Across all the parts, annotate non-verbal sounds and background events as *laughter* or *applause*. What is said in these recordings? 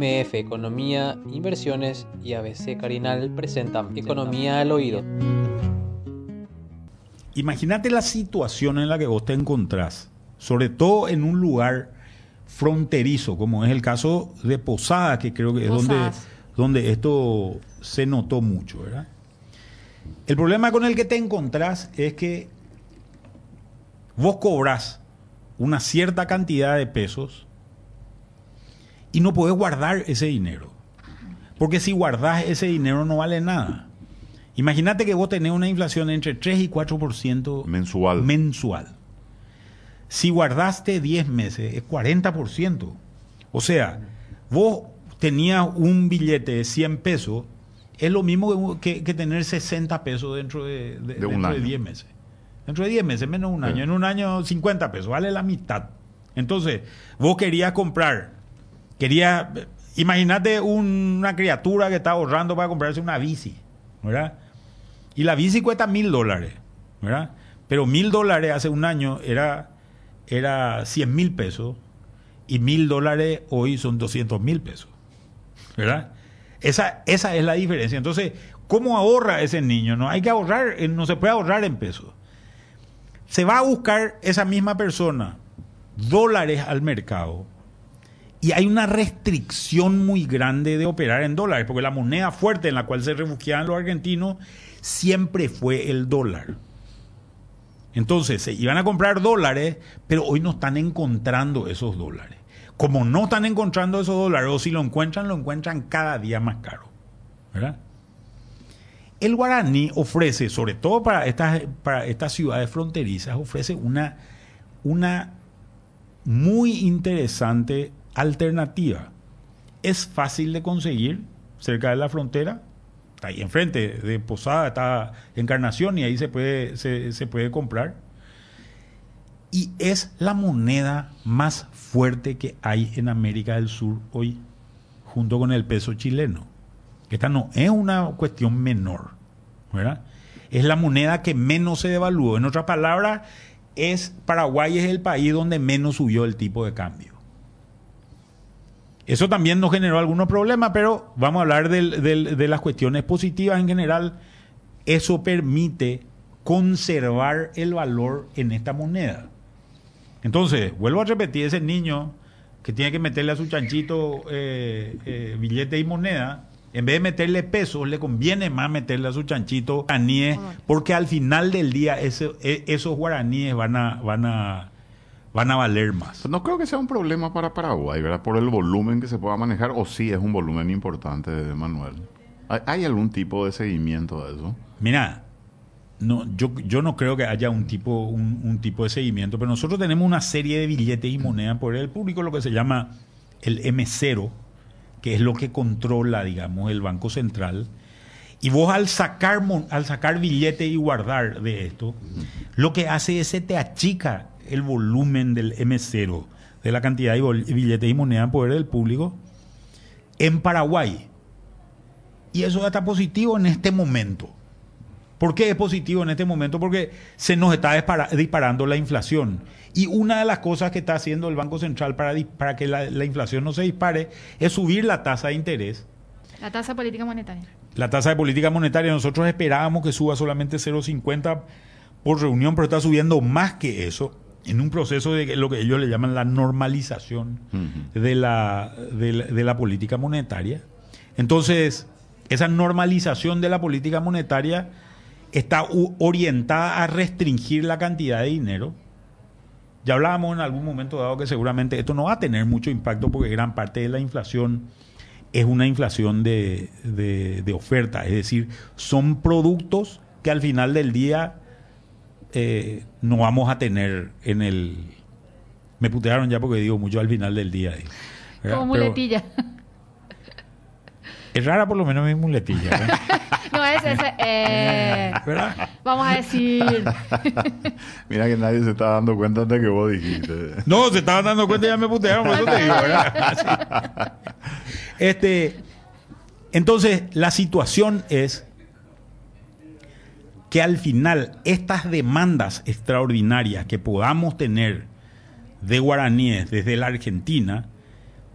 MF Economía, Inversiones y ABC Carinal presentan Economía al Oído. Imagínate la situación en la que vos te encontrás, sobre todo en un lugar fronterizo, como es el caso de Posada, que creo que es donde, donde esto se notó mucho, ¿verdad? El problema con el que te encontrás es que vos cobras una cierta cantidad de pesos y no podés guardar ese dinero. Porque si guardás ese dinero no vale nada. Imagínate que vos tenés una inflación entre 3 y 4% mensual. mensual. Si guardaste 10 meses, es 40%. O sea, vos tenías un billete de 100 pesos, es lo mismo que, tener 60 pesos dentro de, de, 10 meses. Dentro de 10 meses, menos un año. En un año 50 pesos, vale la mitad. Entonces, vos querías comprar, querías, imagínate una criatura que está ahorrando para comprarse una bici, ¿verdad? Y la bici cuesta mil dólares, ¿verdad? Pero mil dólares hace un año era, era 100 mil pesos y mil dólares hoy son 200 mil pesos, ¿verdad? Esa, esa es la diferencia. Entonces, ¿cómo ahorra ese niño? No hay que ahorrar, eh, no se puede ahorrar en pesos. Se va a buscar esa misma persona dólares al mercado y hay una restricción muy grande de operar en dólares, porque la moneda fuerte en la cual se refugiaban los argentinos siempre fue el dólar. Entonces, se iban a comprar dólares, pero hoy no están encontrando esos dólares. Como no están encontrando esos dólares, o si lo encuentran, lo encuentran cada día más caro. ¿Verdad? El guaraní ofrece, sobre todo para estas, para estas ciudades fronterizas, ofrece una, una muy interesante alternativa. Es fácil de conseguir cerca de la frontera, ahí enfrente de Posada, está Encarnación y ahí se puede, se, puede comprar. Y es la moneda más fuerte que hay en América del Sur hoy, junto con el peso chileno. Esta no es una cuestión menor, ¿verdad? Es la moneda que menos se devaluó. En otras palabras, es Paraguay es el país donde menos subió el tipo de cambio. Eso también nos generó algunos problemas, pero vamos a hablar de las cuestiones positivas en general. Eso permite conservar el valor en esta moneda. Entonces, vuelvo a repetir, ese niño que tiene que meterle a su chanchito eh, eh, billete y moneda, en vez de meterle pesos, le conviene más meterle a su chanchito guaraníes, porque al final del día e, esos guaraníes van a, van a van a valer más. No creo que sea un problema para Paraguay, ¿verdad? Por el volumen que se pueda manejar, o sí es un volumen importante, Manuel. ¿Hay, algún tipo de seguimiento de eso? Mira, no, yo, yo no creo que haya un tipo, un, tipo de seguimiento, pero nosotros tenemos una serie de billetes y monedas por el público, lo que se llama el M0, que es lo que controla, digamos, el Banco Central. Y vos al sacar, al sacar billete y guardar de esto, lo que hace es se te achica el volumen del M0, de la cantidad de billetes y monedas en poder del público, en Paraguay. Y eso está positivo en este momento. ¿Por qué es positivo en este momento? Porque se nos está disparando la inflación. Y una de las cosas que está haciendo el Banco Central para, para que la, la, inflación no se dispare es subir la tasa de interés. La tasa de política monetaria. La tasa de política monetaria, nosotros esperábamos que suba solamente 0,50 por reunión, pero está subiendo más que eso en un proceso de lo que ellos le llaman la normalización de, la, de, la, política monetaria. Entonces, esa normalización de la política monetaria está orientada a restringir la cantidad de dinero. Ya hablábamos en algún momento dado que seguramente esto no va a tener mucho impacto porque gran parte de la inflación es una inflación de, de oferta, es decir, son productos que al final del día eh, no vamos a tener en el... Me putearon ya porque digo mucho al final del día. Como muletilla. es rara por lo menos mi muletilla. *laughs* no es ese. Eh, *laughs* vamos a decir. *laughs* Mira que nadie se está dando cuenta de que vos dijiste. No, se estaban dando cuenta y ya me putearon, por eso te digo, ¿verdad? este, entonces, la situación es que al final estas demandas extraordinarias que podamos tener de guaraníes desde la Argentina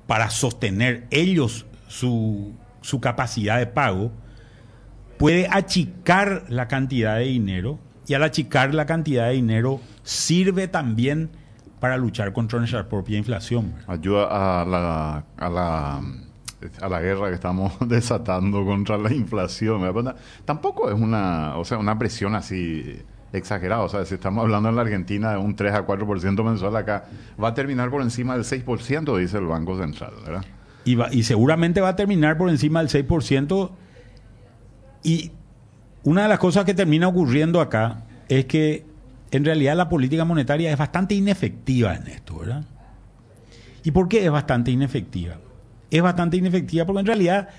para sostener ellos su, su capacidad de pago, puede achicar la cantidad de dinero y al achicar la cantidad de dinero sirve también para luchar contra nuestra propia inflación. Ayuda a la, a la, a la guerra que estamos *laughs* desatando contra la inflación. Tampoco es una, o sea, una presión así exagerada. O sea, si estamos hablando en la Argentina de un 3 a 4% mensual acá, va a terminar por encima del 6%, dice el Banco Central, ¿verdad? Y, y seguramente va a terminar por encima del 6%. Y una de las cosas que termina ocurriendo acá es que en realidad la política monetaria es bastante inefectiva en esto, ¿verdad? ¿Y por qué es bastante inefectiva? Es bastante inefectiva porque en realidad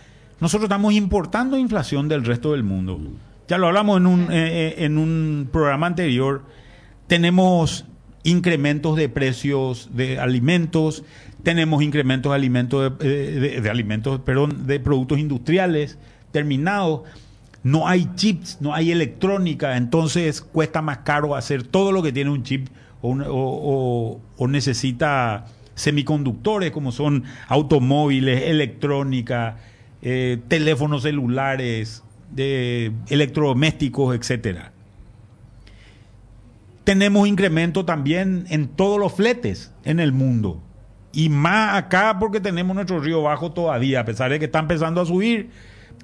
nosotros estamos importando inflación del resto del mundo. Ya lo hablamos en un, eh, eh, en un programa anterior. Tenemos incrementos de precios de alimentos, tenemos incrementos de alimentos de, de alimentos, perdón, de productos industriales terminados no hay chips, no hay electrónica, entonces cuesta más caro hacer todo lo que tiene un chip o, necesita semiconductores como son automóviles, electrónica, eh, teléfonos celulares, electrodomésticos, etcétera. Tenemos incremento también en todos los fletes en el mundo. Y más acá porque tenemos nuestro río bajo todavía, a pesar de que está empezando a subir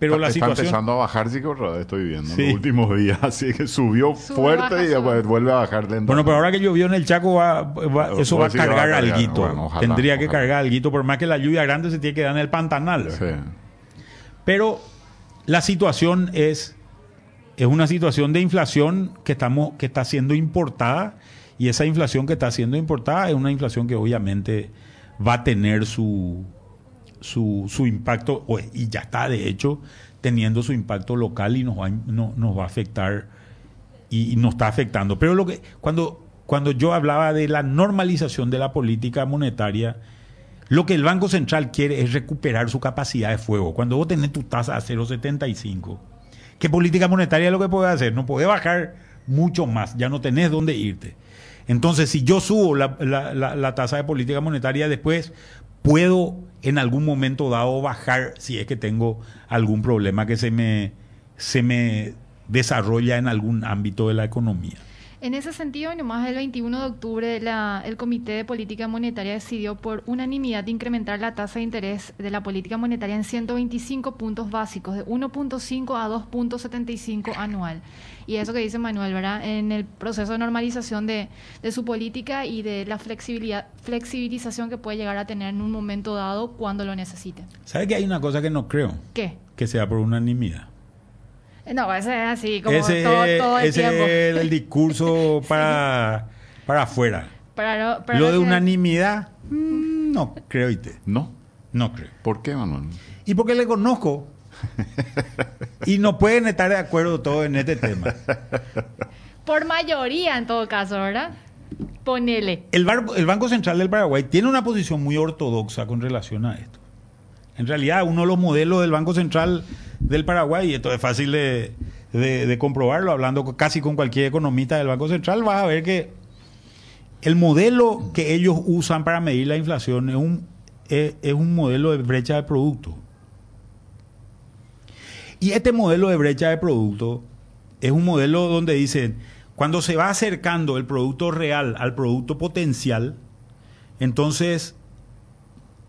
pero la está empezando a bajar, sí que estoy viendo en los últimos días. *laughs* Así que subió fuerte y después vuelve a bajar lento. Bueno, pero ahora que llovió en el Chaco, va, eso va a cargar algo. Tendría que cargar algo, por más que la lluvia grande se tiene que dar en el pantanal. Pero la situación es, es una situación de inflación que, estamos, que está siendo importada y esa inflación que está siendo importada es una inflación que obviamente va a tener su su, su impacto, y ya está de hecho teniendo su impacto local y nos va, no, nos va a afectar y, nos está afectando. Pero lo que cuando, cuando yo hablaba de la normalización de la política monetaria, lo que el Banco Central quiere es recuperar su capacidad de fuego. Cuando vos tenés tu tasa a 0,75, ¿qué política monetaria es lo que puede hacer? No puede bajar mucho más, ya no tenés dónde irte. Entonces, si yo subo la, la, la tasa de política monetaria, después puedo en algún momento dado bajar si es que tengo algún problema que se me, se me desarrolla en algún ámbito de la economía. En ese sentido, nomás el 21 de octubre, el Comité de Política Monetaria decidió por unanimidad incrementar la tasa de interés de la política monetaria en 125 puntos básicos, de 1.5 a 2.75 anual. Y eso que dice Manuel, ¿verdad? En el proceso de normalización de, de su política y de la flexibilidad, flexibilización que puede llegar a tener en un momento dado cuando lo necesite. ¿Sabe que hay una cosa que no creo? ¿Qué? Que sea por unanimidad. No, ese es así, como ese, todo, el tiempo. es el *laughs* discurso para, para afuera. Lo de unanimidad, mm, no creo, ¿ite? ¿No? No creo. ¿Por qué, Manuel? Y porque le conozco. *laughs* y no pueden estar de acuerdo todos en este tema. Por mayoría, en todo caso, ¿verdad? Ponele. El, el Banco Central del Paraguay tiene una posición muy ortodoxa con relación a esto. En realidad, uno de los modelos del Banco Central del Paraguay, y esto es fácil de, comprobarlo, hablando casi con cualquier economista del Banco Central, vas a ver que el modelo que ellos usan para medir la inflación es un, es, un modelo de brecha de producto. Y este modelo de brecha de producto es un modelo donde dicen, cuando se va acercando el producto real al producto potencial, entonces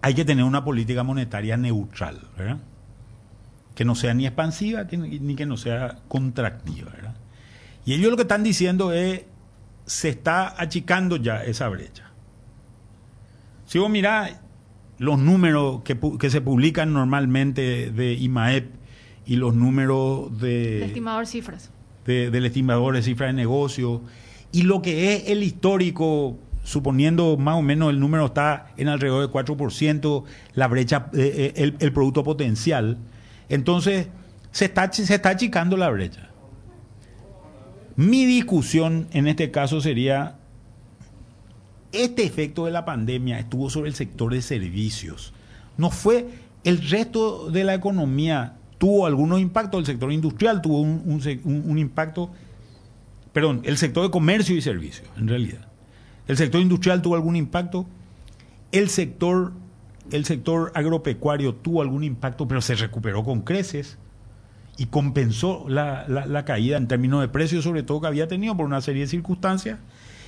hay que tener una política monetaria neutral, ¿verdad? Que no sea ni expansiva ni que no sea contractiva, ¿verdad? Y ellos lo que están diciendo es, se está achicando ya esa brecha. Si vos mirás los números que, se publican normalmente de IMAEP y los números de... El estimador cifras. del estimador de cifras de negocio y lo que es el histórico suponiendo más o menos el número está en alrededor de 4%, la brecha, eh, eh, el, producto potencial, entonces se está, se está achicando la brecha. Mi discusión en este caso sería, este efecto de la pandemia estuvo sobre el sector de servicios. No fue el resto de la economía, tuvo algunos impactos, el sector industrial tuvo un impacto, perdón, el sector de comercio y servicios, en realidad. ¿El sector industrial tuvo algún impacto? El sector el sector agropecuario tuvo algún impacto, pero se recuperó con creces y compensó la, la- la caída en términos de precios, sobre todo que había tenido por una serie de circunstancias.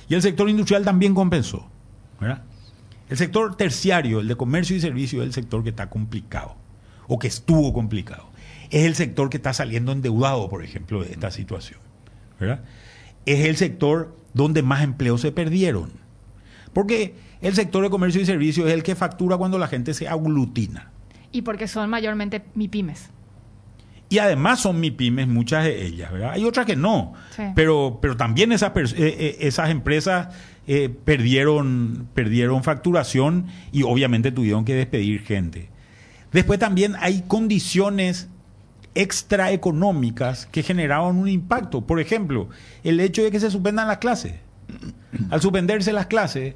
Y el sector industrial también compensó. ¿verdad? El sector terciario, el de comercio y servicio, es el sector que está complicado o que estuvo complicado. Es el sector que está saliendo endeudado, por ejemplo, de esta situación. ¿verdad? Es el sector donde más empleos se perdieron. Porque el sector de comercio y servicio es el que factura cuando la gente se aglutina. Y porque son mayormente MIPIMES. Y además son MIPIMES, muchas de ellas, ¿verdad? Hay otras que no. Sí. Pero, pero también esas, eh, eh, esas empresas eh, perdieron, perdieron facturación y obviamente tuvieron que despedir gente. Después también hay condiciones extraeconómicas que generaron un impacto. Por ejemplo, el hecho de que se suspendan las clases. Al suspenderse las clases,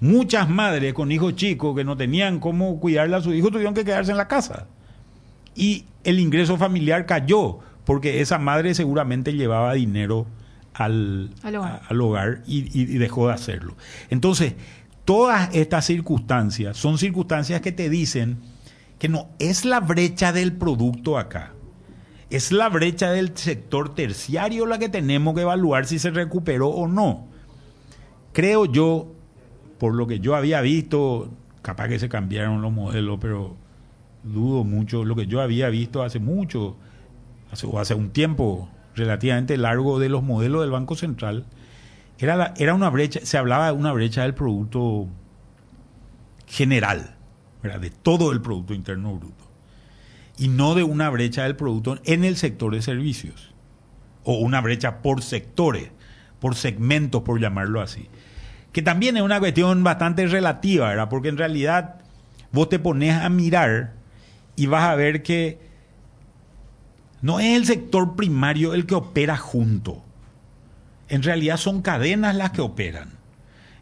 muchas madres con hijos chicos que no tenían cómo cuidarle a sus hijos tuvieron que quedarse en la casa y el ingreso familiar cayó porque esa madre seguramente llevaba dinero al, Al hogar. a- al hogar y, y- y dejó de hacerlo. Entonces, todas estas circunstancias son circunstancias que te dicen que no es la brecha del producto acá, es la brecha del sector terciario la que tenemos que evaluar si se recuperó o no. Creo yo, por lo que yo había visto, capaz que se cambiaron los modelos, pero dudo mucho. Lo que yo había visto hace mucho, hace, o hace un tiempo relativamente largo de los modelos del Banco Central, era, la- era una brecha, se hablaba de una brecha del Producto General, ¿verdad? de todo el Producto Interno Bruto, y no de una brecha del Producto en el sector de servicios, o una brecha por sectores, por segmentos, por llamarlo así. Que también es una cuestión bastante relativa, ¿verdad? Porque en realidad vos te pones a mirar y vas a ver que no es el sector primario el que opera junto. En realidad son cadenas las que operan.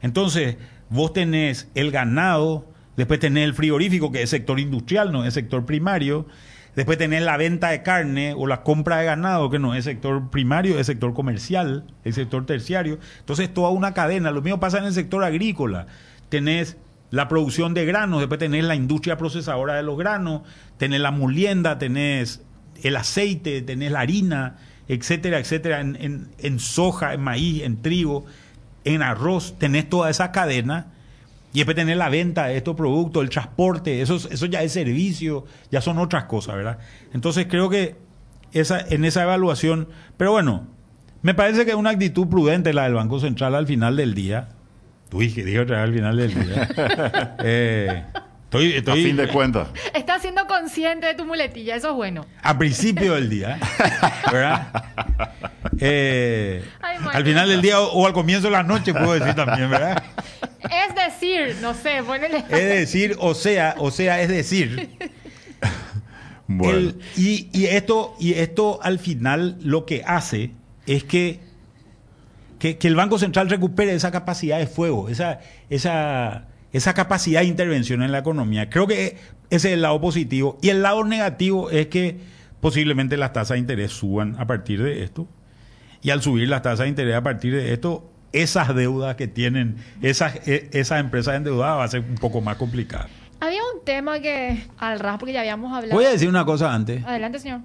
Entonces, vos tenés el ganado, después tenés el frigorífico, que es sector industrial, no es sector primario. Después tenés la venta de carne o la compra de ganado, que no es sector primario, es sector comercial, es sector terciario. Entonces, toda una cadena. Lo mismo pasa en el sector agrícola. Tenés la producción de granos, después tenés la industria procesadora de los granos, tenés la molienda, tenés el aceite, tenés la harina, etcétera, etcétera, en, en- en soja, en maíz, en trigo, en arroz, tenés toda esa cadena y después tenés la venta de estos productos, el transporte, eso, es- eso ya es servicio, ya son otras cosas, ¿verdad? Entonces creo que esa, en esa evaluación, pero bueno, me parece que es una actitud prudente la del Banco Central al final del día. Uy, que dije otra vez al final del día. *laughs* Eh, estoy, A estoy fin de cuentas. Estás siendo consciente de tu muletilla, eso es bueno. a principio del día, ¿verdad? *laughs* Eh, Ay, al final del día o, o al comienzo de la noche, puedo decir también, ¿verdad? *laughs* Es decir, no sé, ponele. Es decir, o sea, o sea, es decir, *laughs* Bueno. el- y, y esto, y esto al final lo que hace es que, que, que el Banco Central recupere esa capacidad de fuego, esa, esa, esa capacidad de intervención en la economía. Creo que ese es el lado positivo. Y el lado negativo es que posiblemente las tasas de interés suban a partir de esto. Y al subir las tasas de interés a partir de esto, esas deudas que tienen esas, e- esas empresas endeudadas va a ser un poco más complicado. Había un tema que al ras, porque ya habíamos hablado. Voy a decir una cosa antes. Adelante, señor.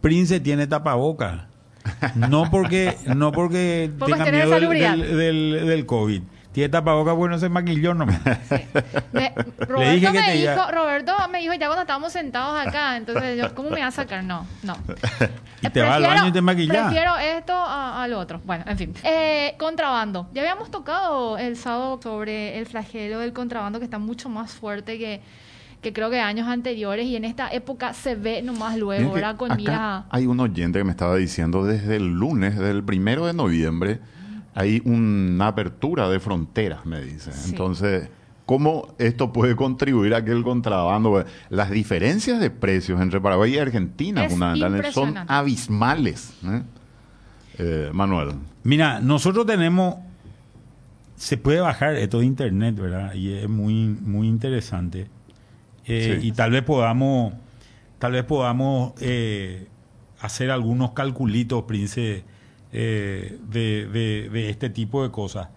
Prince tiene tapaboca. No porque, no porque *laughs* Por tenga de miedo del, salubridad. del, del- del COVID. Tiene tapaboca porque no se maquilló nomás. Me- Roberto, dije que me te dijo, iba- Roberto me dijo ya cuando estábamos sentados acá, entonces yo, ¿cómo me va a sacar? No, no. *laughs* Y te vas al baño y te maquillas. Prefiero esto a, a lo otro. Bueno, en fin. Eh, contrabando. Ya habíamos tocado el sábado sobre el flagelo del contrabando que está mucho más fuerte que, que creo que años anteriores y en esta época se ve nomás luego, ¿verdad? Con acá mira... Hay un oyente que me estaba diciendo desde el lunes, desde el primero de noviembre, hay una apertura de fronteras, me dice. Sí. Entonces, ¿cómo esto puede contribuir a que el contrabando... Las diferencias de precios entre Paraguay y Argentina, fundamentalmente, son abismales. ¿eh? Eh, Manuel. Mira, nosotros tenemos. Se puede bajar esto de internet, ¿verdad? Y es muy, muy interesante. Eh, Sí. Y tal vez podamos. Tal vez podamos eh, hacer algunos calculitos, Prince, eh, de, de- de este tipo de cosas.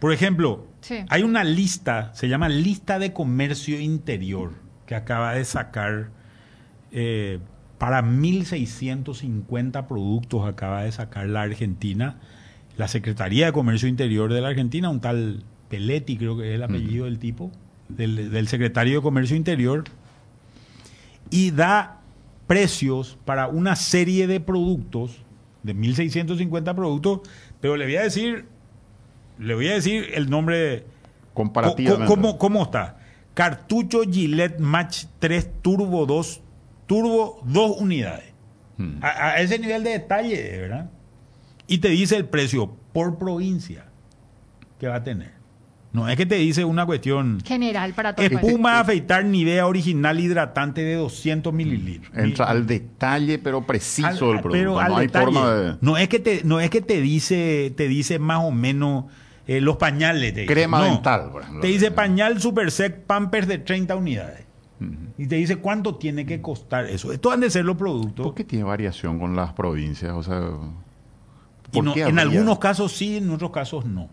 Por ejemplo, Sí. Hay una lista, se llama Lista de Comercio Interior, que acaba de sacar eh, para 1.650 productos, acaba de sacar la Argentina, la Secretaría de Comercio Interior de la Argentina, un tal Peletti, creo que es el apellido del tipo, del, del secretario de Comercio Interior, y da precios para una serie de productos, de 1.650 productos, pero le voy a decir, le voy a decir el nombre Comparativamente. Co- ¿Cómo, cómo está? Cartucho Gillette Match 3 Turbo 2, Turbo 2 unidades. Mm. A, a ese nivel de detalle, ¿verdad? Y te dice el precio por provincia que va a tener. No es que te dice una cuestión. General para todo el país. Espuma afeitar Nivea original hidratante de 200 mililitros. Entra Mi- al detalle, pero preciso al- del producto. pero al no hay detalle. forma de... No es que te, no es que te dice, te dice más o menos eh, los pañales. te dice. Crema No. dental, por ejemplo. Te dice pañal Super Sec Pampers de 30 unidades. Y te dice cuánto tiene que costar eso. Estos han de ser los productos. ¿Por qué tiene variación con las provincias? O sea, Y ¿por no- qué en algunos casos sí, en otros casos no.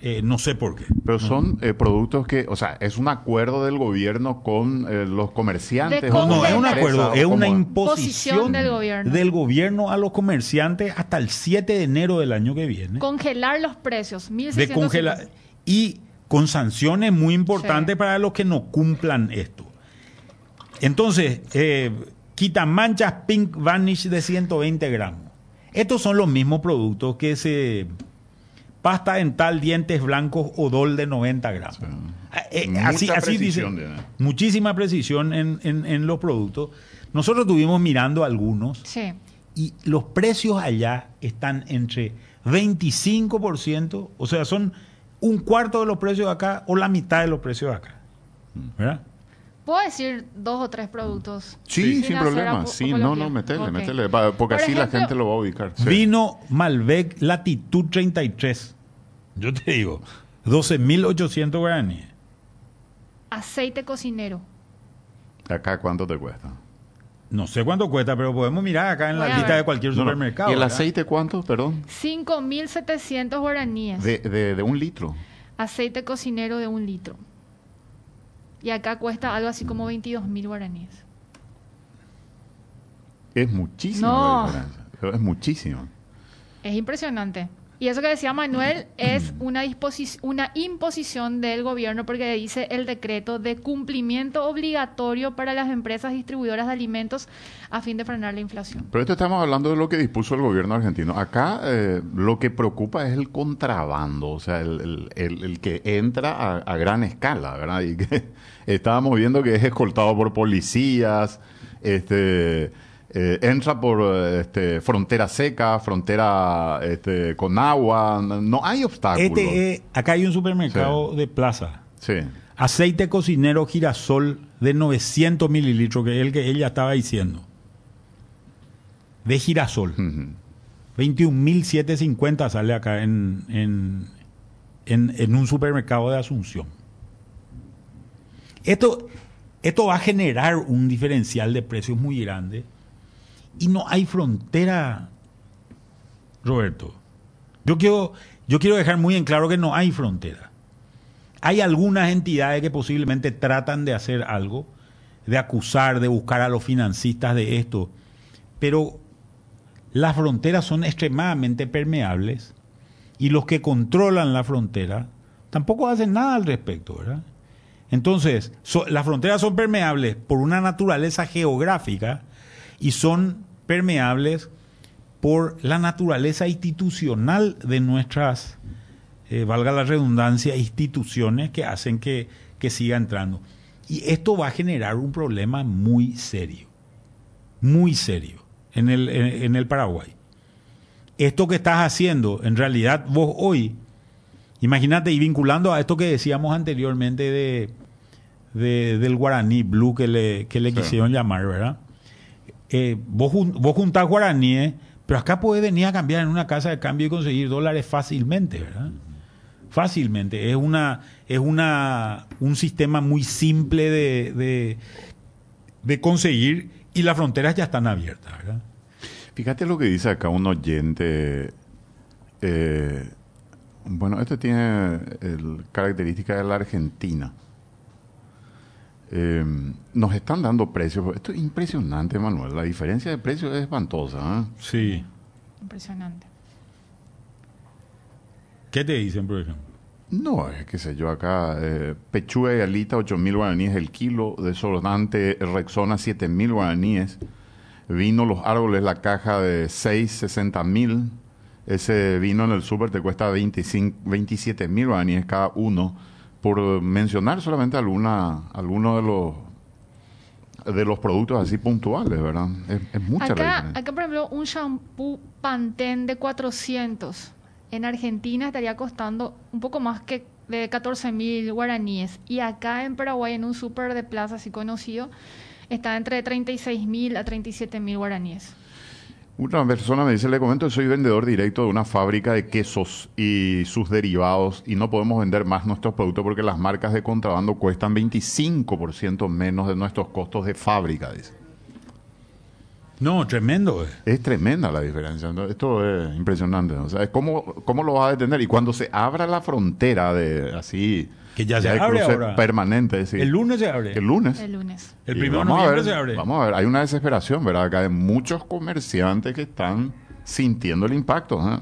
Eh, no sé por qué. Pero son eh, productos que, o sea, es un acuerdo del gobierno con eh, los comerciantes. De o No, no, es un acuerdo, es una imposición Posición del gobierno. del gobierno a los comerciantes hasta el 7 de enero del año que viene. Congelar los precios. de 1.650. congelar y con sanciones muy importantes Sí. para los que no cumplan esto. Entonces, eh, quitamanchas Pink Vanish de 120 gramos. Estos son los mismos productos que se pasta dental, dientes blancos, odol de 90 gramos. Ah, eh, Mucha así así dice, muchísima precisión en, en- en los productos. Nosotros estuvimos mirando algunos Sí. y los precios allá están entre 25%, o sea, son un cuarto de los precios de acá o la mitad de los precios de acá. ¿Verdad? ¿Puedo decir dos o tres productos? Sí, sin problema. Sí, no, no, metele, Ok. metele. Porque Por así la gente lo va a ubicar. Sí. Vino Malbec Latitud 33. Yo te digo, 12.800 guaraníes. Aceite cocinero. Acá, ¿cuánto te cuesta? No sé cuánto cuesta, pero podemos mirar acá en Voy la lista de cualquier No, supermercado. ¿Y el ¿verdad? aceite cuánto? Perdón. 5.700 guaraníes. De, de, de un litro. Aceite cocinero de un litro. Y acá cuesta algo así como 22.000 guaraníes. Es muchísima No. la diferencia. Es muchísimo. Es impresionante. Y eso que decía Manuel es una, una imposición del gobierno porque dice el decreto de cumplimiento obligatorio para las empresas distribuidoras de alimentos a fin de frenar la inflación. Pero esto estamos hablando de lo que dispuso el gobierno argentino. Acá eh, lo que preocupa es el contrabando, o sea, el que entra a, a gran escala, ¿verdad? Y que *laughs* estábamos viendo que es escoltado por policías, este, eh, entra por eh, este, frontera seca, frontera este, con agua, no hay obstáculos. Este es- acá hay un supermercado de plaza. Sí. Aceite cocinero girasol de 900 mililitros, que es el que ella estaba diciendo. De girasol. Ujú. 21.750 sale acá en, en, en, en un supermercado de Asunción. Esto, esto va a generar un diferencial de precios muy grande y no hay frontera, Roberto. Yo quiero, yo quiero dejar muy en claro que no hay frontera. Hay algunas entidades que posiblemente tratan de hacer algo, de acusar, de buscar a los financistas de esto, pero las fronteras son extremadamente permeables y los que controlan la frontera tampoco hacen nada al respecto, ¿verdad? Entonces, las fronteras son permeables por una naturaleza geográfica y son permeables por la naturaleza institucional de nuestras, eh, valga la redundancia, instituciones que hacen que, que siga entrando. Y esto va a generar un problema muy serio, muy serio en el, en, en el Paraguay. Esto que estás haciendo, en realidad vos hoy, imagínate, y vinculando a esto que decíamos anteriormente de, de- del guaraní blue que le, que le Sí. quisieron llamar, ¿verdad? Eh, vos, vos juntás guaraníes, pero acá podés venir a cambiar en una casa de cambio y conseguir dólares fácilmente, ¿verdad? Fácilmente. Es una, es una, un sistema muy simple de, de, conseguir y las fronteras ya están abiertas. Fíjate lo que dice acá un oyente. eh, Bueno, este tiene el, característica de la Argentina. Eh, nos están dando precios. Esto es impresionante, Manuel. La diferencia de precios es espantosa. ¿eh? Sí. Impresionante. ¿Qué te dicen, por ejemplo? No, es que sé yo, acá eh, pechuga y alita, 8 mil guaraníes el kilo, desodorante Rexona, 7 mil guaraníes, vino los árboles, la caja de 6, 60 mil, ese vino en el súper te cuesta 25, 27 mil guaraníes cada uno, por mencionar solamente alguna, algunos de los de los productos así puntuales, ¿verdad? Es, es mucha Acá, acá, por ejemplo, un shampoo Pantene de 400 en Argentina estaría costando un poco más que de 14 mil guaraníes. Y acá en Paraguay, en un súper de plaza así conocido, está entre 36 mil a 37 mil guaraníes. Una persona me dice, le comento, soy vendedor directo de una fábrica de quesos y sus derivados y no podemos vender más nuestros productos porque las marcas de contrabando cuestan 25% menos de nuestros costos de fábrica, dice. No, tremendo. eh. Es tremenda la diferencia. ¿no? Esto es impresionante. O sea, ¿cómo, ¿cómo lo vas a detener? Y cuando se abra la frontera de así... Que ya se de abre cruce ahora. permanente, sí. El lunes se abre. El lunes. El lunes. El primero de noviembre ver, se abre. Vamos a ver, hay una desesperación, ¿verdad? Acá hay muchos comerciantes que están sintiendo el impacto. ¿eh?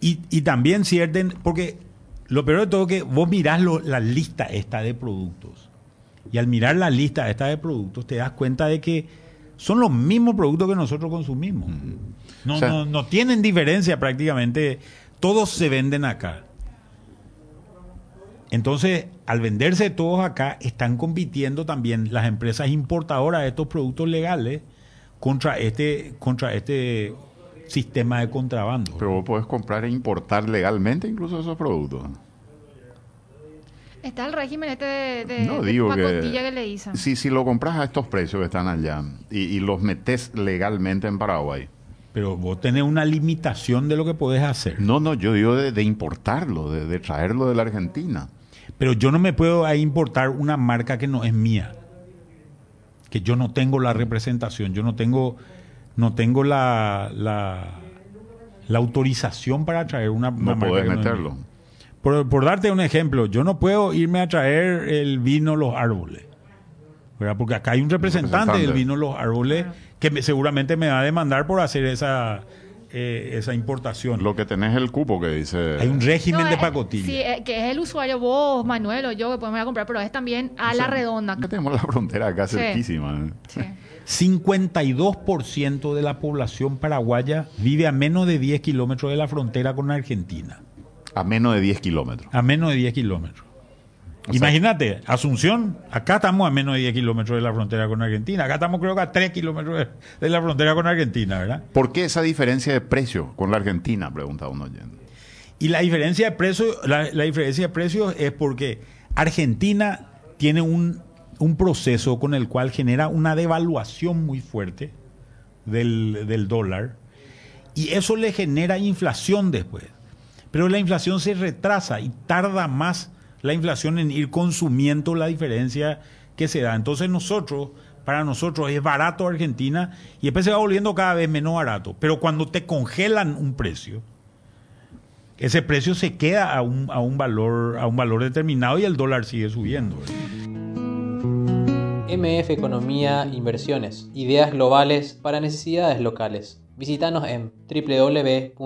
Y, y también cierten, porque lo peor de todo es que vos mirás lo- la lista esta de productos. Y al mirar la lista esta de productos te das cuenta de que son los mismos productos que nosotros consumimos. No, O sea- no, no tienen diferencia prácticamente. Todos se venden acá. Entonces, al venderse todos acá, están compitiendo también las empresas importadoras de estos productos legales contra este, contra este sistema de contrabando. Pero vos podés comprar e importar legalmente incluso esos productos. Está el régimen este de, de, No de digo pacotilla que... que le dicen. Si, si lo compras a estos precios que están allá y, y los metes legalmente en Paraguay. Pero vos tenés una limitación de lo que podés hacer. No, no, yo digo de, de importarlo, de, de traerlo de la Argentina. Pero yo no me puedo ahí importar una marca que no es mía. Que yo no tengo la representación, yo no tengo, no tengo la, la, la autorización para traer una, una No marca podés que no es meterlo. mía. Por, por darte un ejemplo, yo no puedo irme a traer el vino Los Árboles. ¿verdad? Porque acá hay un representante, del Representante. vino Los Árboles que me- seguramente me va a demandar por hacer esa, eh, esa importación. Lo que tenés es el cupo que dice... hay un régimen No, de eh, pacotilla. Sí, eh, que es el usuario, vos, Manuel o yo, que podemos ir a comprar, pero es también a la redonda. Que tenemos la frontera acá Sí. cerquísima. ¿eh? Sí. 52% de la población paraguaya vive a menos de 10 kilómetros de la frontera con Argentina. A menos de 10 kilómetros. A menos de 10 kilómetros. O sea- Imagínate, Asunción, acá estamos a menos de 10 kilómetros de la frontera con Argentina. Acá estamos creo que a 3 kilómetros de, la frontera con Argentina, ¿verdad? ¿Por qué esa diferencia de precio con la Argentina? Pregunta un oyente. Y la diferencia de precios, la, la diferencia de precios es porque Argentina tiene un, un proceso con el cual genera una devaluación muy fuerte del, del dólar y eso le genera inflación después. Pero la inflación se retrasa y tarda más la inflación en ir consumiendo la diferencia que se da. Entonces nosotros, para nosotros es barato Argentina y después se va volviendo cada vez menos barato. Pero cuando te congelan un precio, ese precio se queda a un, a un valor a un valor determinado y el dólar sigue subiendo. MF Economía Inversiones. Ideas globales para necesidades locales. Visítanos en www.mf.com.py.